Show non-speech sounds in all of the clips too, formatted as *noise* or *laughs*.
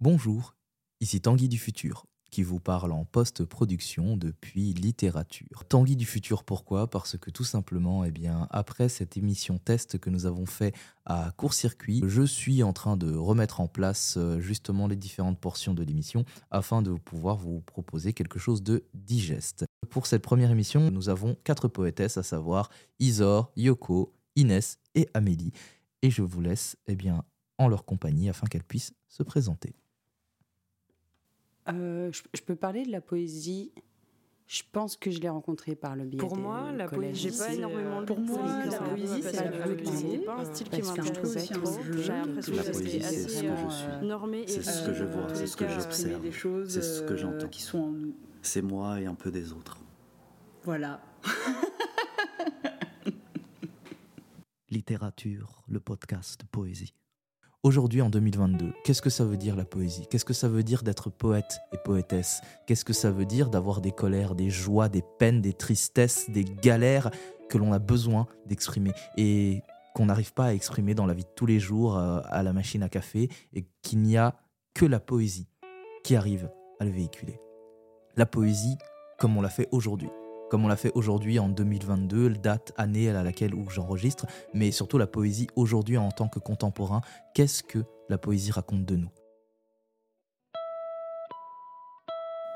Bonjour, ici Tanguy du futur qui vous parle en post-production depuis littérature. Tanguy du futur, pourquoi? Parce que tout simplement, eh bien, après cette émission test que nous avons fait à court-circuit, je suis en train de remettre en place euh, justement les différentes portions de l'émission afin de pouvoir vous proposer quelque chose de digeste. Pour cette première émission, nous avons quatre poétesses, à savoir Isor, Yoko, Inès et Amélie. Et je vous laisse eh bien, en leur compagnie afin qu'elles puissent se présenter. Euh, je, peux parler de la poésie. Je pense que je l'ai rencontrée par le biais Pour moi, la poésie, j'ai pas énormément Pour moi, la poésie, c'est pas un style qui m'intéresse trop. J'ai l'impression que c'est assez euh, normé. C'est ce que je vois, c'est ce que j'observe, c'est ce que j'entends. Qui sont en nous. C'est moi et un peu des autres. Voilà. *laughs* Littérature, le podcast poésie. Aujourd'hui, en 2022, qu'est-ce que ça veut dire la poésie? Qu'est-ce que ça veut dire d'être poète et poétesse? Qu'est-ce que ça veut dire d'avoir des colères, des joies, des peines, des tristesses, des galères que l'on a besoin d'exprimer et qu'on n'arrive pas à exprimer dans la vie de tous les jours euh, à la machine à café et qu'il n'y a que la poésie qui arrive à le véhiculer? La poésie comme on l'a fait aujourd'hui comme on l'a fait aujourd'hui en 2022, date, année à laquelle où j'enregistre, mais surtout la poésie aujourd'hui en tant que contemporain. Qu'est-ce que la poésie raconte de nous?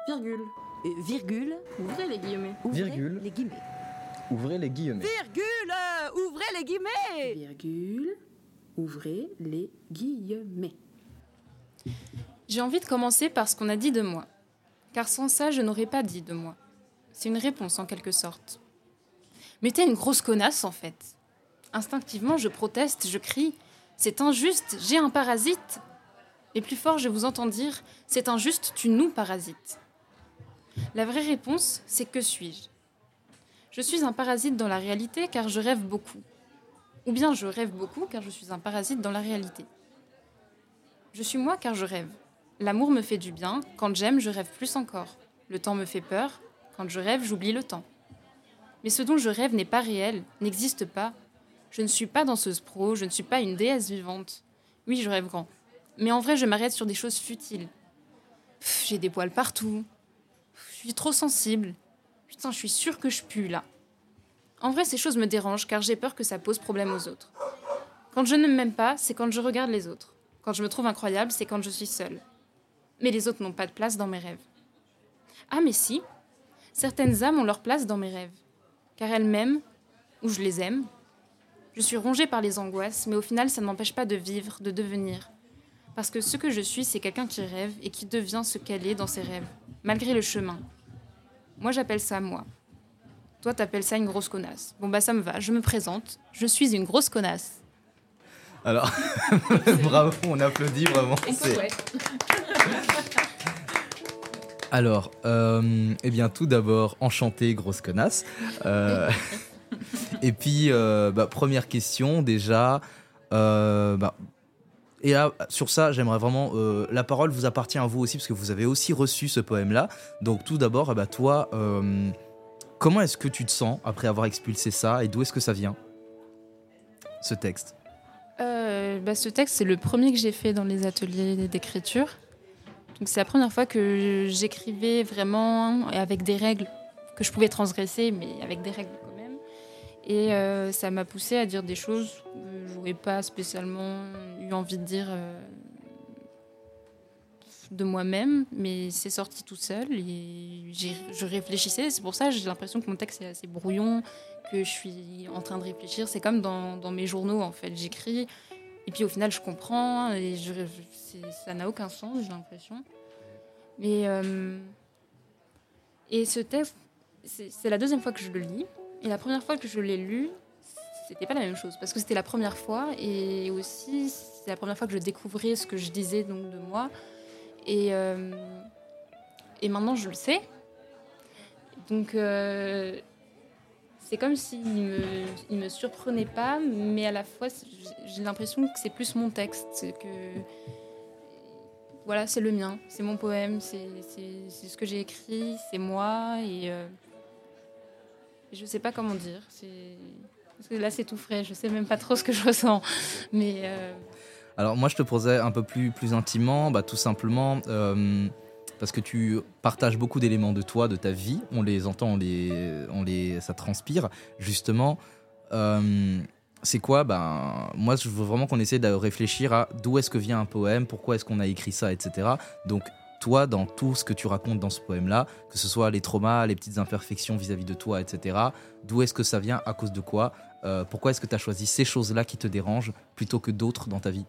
Virgule. Euh, virgule? Ouvrez les guillemets. Ouvrez virgule. les guillemets. Ouvrez les guillemets. Virgule. Ouvrez les guillemets. Virgule. Ouvrez les guillemets. J'ai envie de commencer par ce qu'on a dit de moi. Car sans ça, je n'aurais pas dit de moi. C'est une réponse en quelque sorte. Mais t'es une grosse connasse en fait. Instinctivement, je proteste, je crie C'est injuste, j'ai un parasite Et plus fort, je vous entends dire C'est injuste, tu nous parasites. La vraie réponse, c'est que suis-je? Je suis un parasite dans la réalité car je rêve beaucoup. Ou bien je rêve beaucoup car je suis un parasite dans la réalité. Je suis moi car je rêve. L'amour me fait du bien, quand j'aime, je rêve plus encore. Le temps me fait peur, quand je rêve, j'oublie le temps. Mais ce dont je rêve n'est pas réel, n'existe pas. Je ne suis pas danseuse pro, je ne suis pas une déesse vivante. Oui, je rêve grand. Mais en vrai, je m'arrête sur des choses futiles. J'ai des poils partout. Je suis trop sensible. Putain, je suis sûre que je pue là. En vrai, ces choses me dérangent car j'ai peur que ça pose problème aux autres. Quand je ne m'aime pas, c'est quand je regarde les autres. Quand je me trouve incroyable, c'est quand je suis seule. Mais les autres n'ont pas de place dans mes rêves. Ah mais si, Certaines âmes ont leur place dans mes rêves, car elles m'aiment, ou je les aime. Je suis rongée par les angoisses, mais au final, ça ne m'empêche pas de vivre, de devenir. Parce que ce que je suis, c'est quelqu'un qui rêve et qui devient ce qu'elle est dans ses rêves, malgré le chemin. Moi, j'appelle ça moi. Toi, t'appelles ça une grosse connasse. Bon, bah, ça me va, je me présente. Je suis une grosse connasse. Alors, *laughs* bravo, on applaudit vraiment. Alors, euh, eh bien, tout d'abord, enchanté, grosse connasse. Euh, *laughs* et puis, euh, bah, première question, déjà. Bah, et là, sur ça, j'aimerais vraiment. la parole vous appartient à vous aussi, parce que vous avez aussi reçu ce poème-là. Donc, tout d'abord, eh bah, toi, comment est-ce que tu te sens après avoir expulsé ça et d'où est-ce que ça vient, ce texte? Ce texte, c'est le premier que j'ai fait dans les ateliers d'écriture c'est la première fois que j'écrivais vraiment avec des règles que je pouvais transgresser, mais avec des règles quand même. Et euh, ça m'a poussé à dire des choses que je n'aurais pas spécialement eu envie de dire euh, de moi-même, mais c'est sorti tout seul et je réfléchissais. C'est pour ça que j'ai l'impression que mon texte est assez brouillon, que je suis en train de réfléchir. C'est comme dans, mes journaux en fait. J'écris et puis au final, je comprends et ça n'a aucun sens, j'ai l'impression. Mais euh, et ce texte, c'est la deuxième fois que je le lis. Et la première fois que je l'ai lu, c'était pas la même chose parce que c'était la première fois et aussi c'est la première fois que je découvrais ce que je disais donc de moi. Et euh, et maintenant je le sais. Donc euh, c'est comme s'il me, il me surprenait pas, mais à la fois, j'ai l'impression que c'est plus mon texte, que voilà, c'est le mien, c'est mon poème, c'est ce que j'ai écrit, c'est moi, et, euh, je sais pas comment dire. Parce que là, c'est tout frais, je sais même pas trop ce que je ressens, mais. Euh, Alors moi je te posais un peu plus, plus intimement, bah, tout simplement euh, parce que tu partages beaucoup d'éléments de toi, de ta vie, on les entend, on les, on les, ça transpire. Justement, euh, c'est quoi ben, Moi je veux vraiment qu'on essaie de réfléchir à d'où est-ce que vient un poème, pourquoi est-ce qu'on a écrit ça, etc. Donc toi, dans tout ce que tu racontes dans ce poème-là, que ce soit les traumas, les petites imperfections vis-à-vis de toi, etc., d'où est-ce que ça vient, à cause de quoi euh, Pourquoi est-ce que tu as choisi ces choses-là qui te dérangent plutôt que d'autres dans ta vie?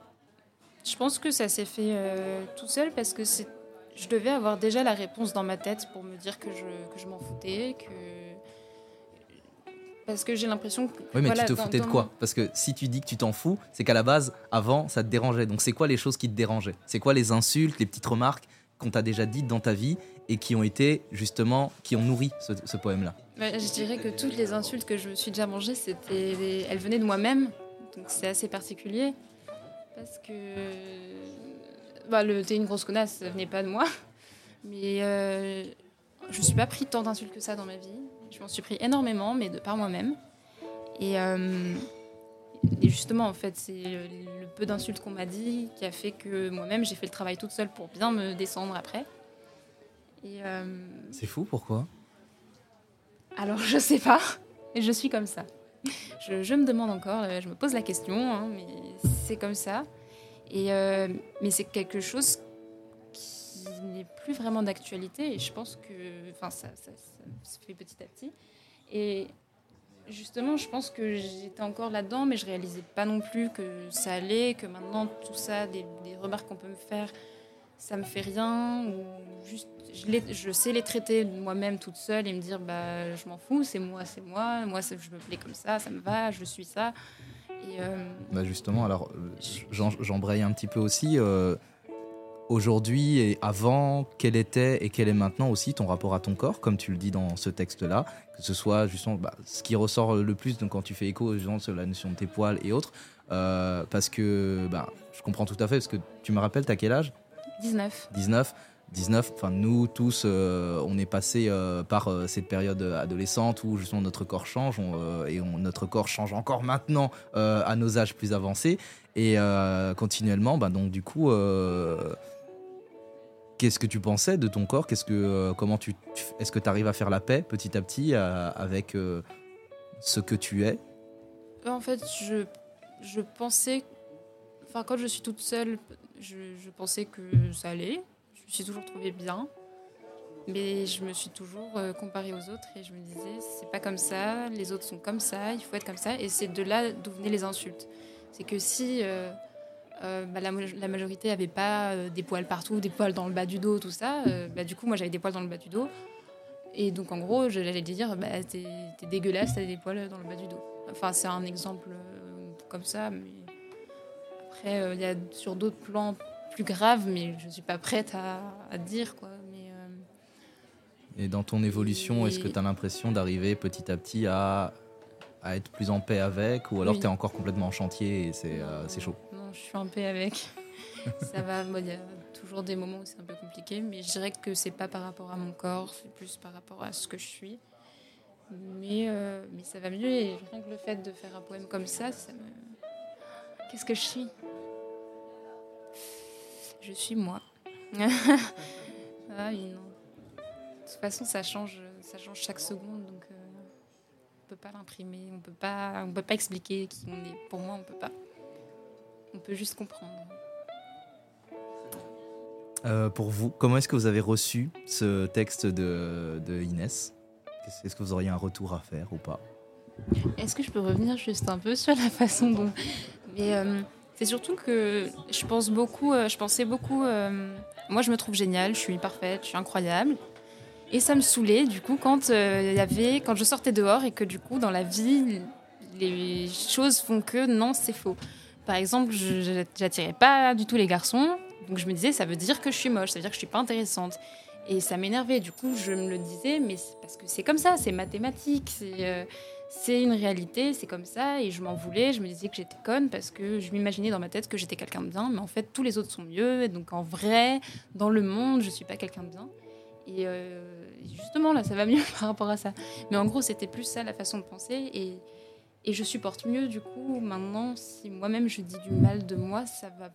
Je pense que ça s'est fait euh, tout seul parce que je devais avoir déjà la réponse dans ma tête pour me dire que je, que je m'en foutais, que parce que j'ai l'impression que. Oui, mais tu te foutais de quoi Parce que si tu dis que tu t'en fous, c'est qu'à la base, avant, ça te dérangeait. Donc, c'est quoi les choses qui te dérangeaient C'est quoi les insultes, les petites remarques qu'on t'a déjà dites dans ta vie et qui ont été justement, qui ont nourri ce, poème-là Je dirais que toutes les insultes que je me suis déjà mangées, c'était, elles venaient de moi-même. Donc, c'est assez particulier. Parce que. Bah, le t'es une grosse connasse, ça venait pas de moi. Mais euh, je me suis pas pris tant d'insultes que ça dans ma vie. Je m'en suis pris énormément, mais de par moi-même. Et, euh, justement, en fait, c'est le, peu d'insultes qu'on m'a dit qui a fait que moi-même, j'ai fait le travail toute seule pour bien me descendre après. Euh, c'est fou, pourquoi? Alors, *laughs* je sais pas. Je suis comme ça. Je, me demande encore, euh, je me pose la question, hein, mais c'est comme ça. Et, mais c'est quelque chose n'est plus vraiment d'actualité. Et je pense que, enfin, ça, ça, se fait petit à petit. Et justement, je pense que j'étais encore là-dedans, mais je réalisais pas non plus que ça allait, que maintenant tout ça, des, remarques qu'on peut me faire, ça me fait rien, ou juste je, je sais les traiter moi-même toute seule et me dire bah je m'en fous, c'est moi, c'est moi, moi je me plais comme ça, ça me va, je suis ça. Et euh, bah justement, alors j'embraye un petit peu aussi. Euh, aujourd'hui et avant, quel était et quel est maintenant aussi ton rapport à ton corps, comme tu le dis dans ce texte-là, que ce soit justement bah, ce qui ressort le plus donc, quand tu fais écho justement, sur la notion de tes poils et autres, euh, parce que bah, je comprends tout à fait, parce que tu me rappelles, t'as quel âge? 19. 19 19, enfin nous tous, euh, on est passé euh, par cette période adolescente où justement notre corps change et notre corps change encore maintenant à nos âges plus avancés. Et continuellement, bah, donc du coup Qu'est-ce que tu pensais de ton corps? Qu'est-ce que, euh, comment tu, est-ce que tu arrives à faire la paix petit à petit euh, avec euh, ce que tu es? En fait, je, je pensais, enfin quand je suis toute seule, je, pensais que ça allait. Je me suis toujours trouvée bien, mais je me suis toujours comparée aux autres et je me disais c'est pas comme ça, les autres sont comme ça, il faut être comme ça. Et c'est de là d'où venaient les insultes. C'est que si euh, bah, la, majorité n'avait pas euh, des poils partout, des poils dans le bas du dos, tout ça. Euh, bah, du coup, moi, j'avais des poils dans le bas du dos. Et donc, en gros, j'allais dire, bah, t'es, dégueulasse, t'as des poils dans le bas du dos. Enfin, c'est un exemple comme ça. Mais après, il y a sur d'autres plans plus graves, mais je ne suis pas prête à, dire. Quoi. Mais, Et dans ton évolution, est-ce que tu as l'impression d'arriver petit à petit à, à être plus en paix avec Ou alors tu es encore complètement en chantier et c'est, c'est chaud je suis en paix avec. *laughs* ça va, il y a toujours des moments où c'est un peu compliqué, mais je dirais que c'est pas par rapport à mon corps, c'est plus par rapport à ce que je suis. Mais, euh, mais ça va mieux et rien que le fait de faire un poème comme ça, ça me. Qu'est-ce que je suis? Je suis moi. *laughs* ah oui, non. De toute façon, ça change, ça change chaque seconde, donc euh, peut pas l'imprimer, on peut pas, on peut pas expliquer qui on est. Pour moi, on peut pas. On peut juste comprendre. Euh, pour vous, comment est-ce que vous avez reçu ce texte de, Inès? Est-ce que vous auriez un retour à faire ou pas? Est-ce que je peux revenir juste un peu sur la façon dont... Mais euh, c'est surtout que je pense beaucoup, euh, je pensais beaucoup... moi, je me trouve géniale, je suis parfaite, je suis incroyable. Et ça me saoulait, du coup, quand, y avait, quand je sortais dehors et que, du coup, dans la vie, les choses font que non, c'est faux. Par exemple, je n'attirais pas du tout les garçons. Donc je me disais, ça veut dire que je suis moche, ça veut dire que je suis pas intéressante. Et ça m'énervait. Du coup, je me le disais, mais parce que c'est comme ça, c'est mathématique, c'est euh, c'est une réalité, c'est comme ça. Et je m'en voulais, je me disais que j'étais conne parce que je m'imaginais dans ma tête que j'étais quelqu'un de bien, mais en fait, tous les autres sont mieux. Donc en vrai, dans le monde, je suis pas quelqu'un de bien. Euh, justement, là, ça va mieux *laughs* par rapport à ça. Mais en gros, c'était plus ça la façon de penser. Et Et je supporte mieux, du coup, maintenant, si moi-même je dis du mal de moi, ça va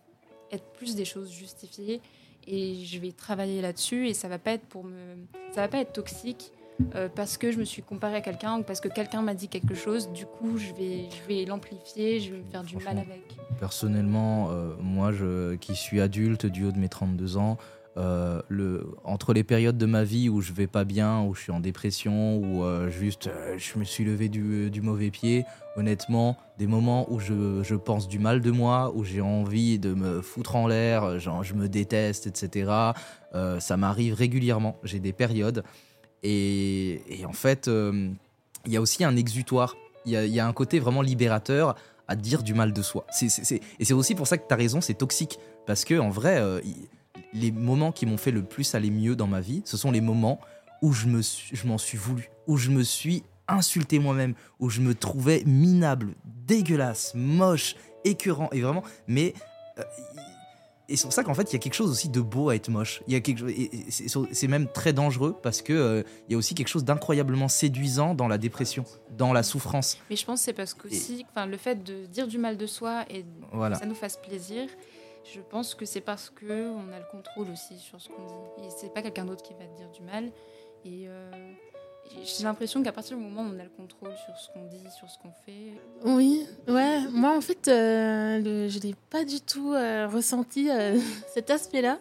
être plus des choses justifiées et je vais travailler là-dessus et ça va pas être pour me ça va pas être toxique euh, parce que je me suis comparée à quelqu'un ou parce que quelqu'un m'a dit quelque chose, du coup je vais, je vais l'amplifier, je vais me faire du mal avec. Personnellement, euh, moi je, qui suis adulte du haut de mes 32 ans, euh, le, entre les périodes de ma vie où je vais pas bien, où je suis en dépression, où juste je me suis levé du, mauvais pied, honnêtement, des moments où je, pense du mal de moi, où j'ai envie de me foutre en l'air, genre je me déteste, etc. ça m'arrive régulièrement. J'ai des périodes. Et, en fait, euh, il y a aussi un exutoire. Il y, a, un côté vraiment libérateur à dire du mal de soi. et c'est aussi pour ça que tu as raison, c'est toxique. Parce que en vrai, euh, les moments qui m'ont fait le plus aller mieux dans ma vie, ce sont les moments où je m'en suis, suis voulu, où je me suis insulté moi-même, où je me trouvais minable, dégueulasse, moche, écœurant, et vraiment, mais euh, et c'est pour ça qu'en fait, il y a quelque chose aussi de beau à être moche. Il y a quelque c'est même très dangereux parce que euh, il y a aussi quelque chose d'incroyablement séduisant dans la dépression, dans la souffrance. Mais je pense que c'est parce que le fait de dire du mal de soi et que ça nous fasse plaisir, je pense que c'est parce que on a le contrôle aussi sur ce qu'on dit. Et c'est pas quelqu'un d'autre qui va te dire du mal. Et euh, j'ai l'impression qu'à partir du moment où on a le contrôle sur ce qu'on dit, sur ce qu'on fait. Oui, ouais. Moi, en fait, euh, je n'ai pas du tout euh, ressenti *laughs* cet aspect-là.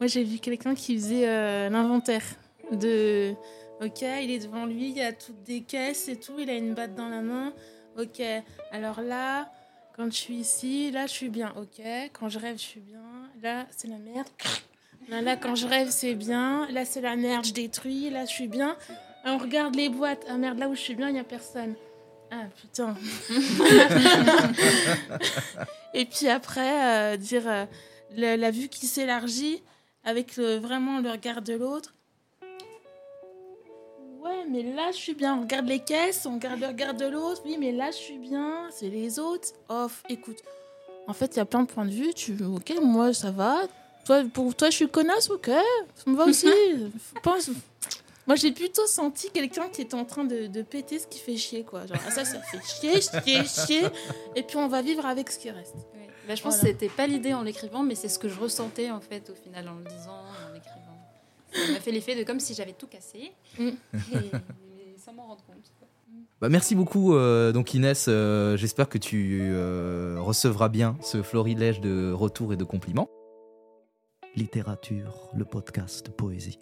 Moi, j'ai vu quelqu'un qui faisait l'inventaire de. Ok, il est devant lui, il y a toutes des caisses et tout, il a une batte dans la main. Ok, alors là, quand je suis ici, là, je suis bien. Ok, quand je rêve, je suis bien. Là, c'est la merde. Là, là, quand je rêve, c'est bien. Là, c'est la merde, je détruis. Là, je suis bien. On regarde les boîtes. Ah merde, là où je suis bien, il n'y a personne. Ah putain. *laughs* et puis après, euh, dire euh, la, vue qui s'élargit avec vraiment le regard de l'autre. Mais là je suis bien. On regarde les caisses, on regarde le regard de l'autre. Oui, mais là je suis bien. C'est les autres. Off, écoute. En fait, il y a plein de points de vue. Tu, ok, moi ça va. Toi, pour toi, je suis connasse, ok. Ça me va aussi. *laughs* Pense, moi, j'ai plutôt senti quelqu'un qui était en train de, de, péter ce qui fait chier, quoi. Genre, ah, ça, ça fait chier, chier, chier. Et puis, on va vivre avec ce qui reste. Bah, je pense que c'était pas l'idée en l'écrivant, mais c'est ce que je ressentais, en fait, au final, en le disant, en l'écrivant. Ça m'a fait l'effet de comme si j'avais tout cassé. Mm. Et, *laughs* sans m'en rendre compte. Bah, merci beaucoup, euh, donc Inès. Euh, j'espère que tu euh, recevras bien ce florilège de retours et de compliments. Littérature, le podcast Poésie.